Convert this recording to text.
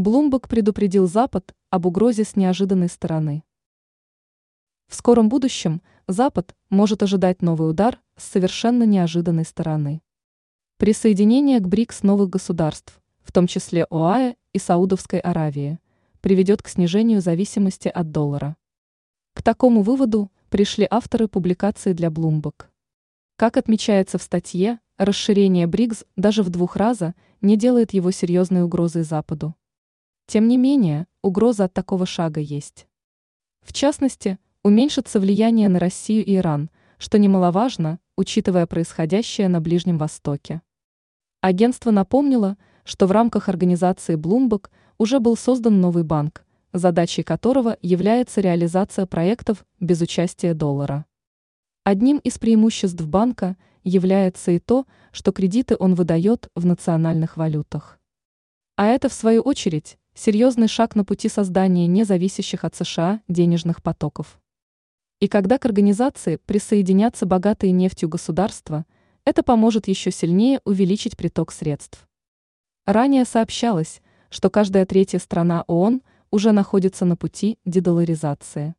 Блумберг предупредил Запад об угрозе с неожиданной стороны. В скором будущем Запад может ожидать новый удар с совершенно неожиданной стороны. Присоединение к БРИКС новых государств, в том числе ОАЭ и Саудовской Аравии, приведет к снижению зависимости от доллара. К такому выводу пришли авторы публикации для Bloomberg. Как отмечается в статье, расширение БРИКС даже в двух раза не делает его серьезной угрозой Западу. Тем не менее, угроза от такого шага есть. В частности, уменьшится влияние на Россию и Иран, что немаловажно, учитывая происходящее на Ближнем Востоке. Агентство напомнило, что в рамках организации Bloomberg уже был создан новый банк, задачей которого является реализация проектов без участия доллара. Одним из преимуществ банка является и то, что кредиты он выдает в национальных валютах. А это, в свою очередь, серьезный шаг на пути создания независящих от США денежных потоков. И когда к организации присоединятся богатые нефтью государства, это поможет еще сильнее увеличить приток средств. Ранее сообщалось, что каждая третья страна ООН уже находится на пути дедоларизации.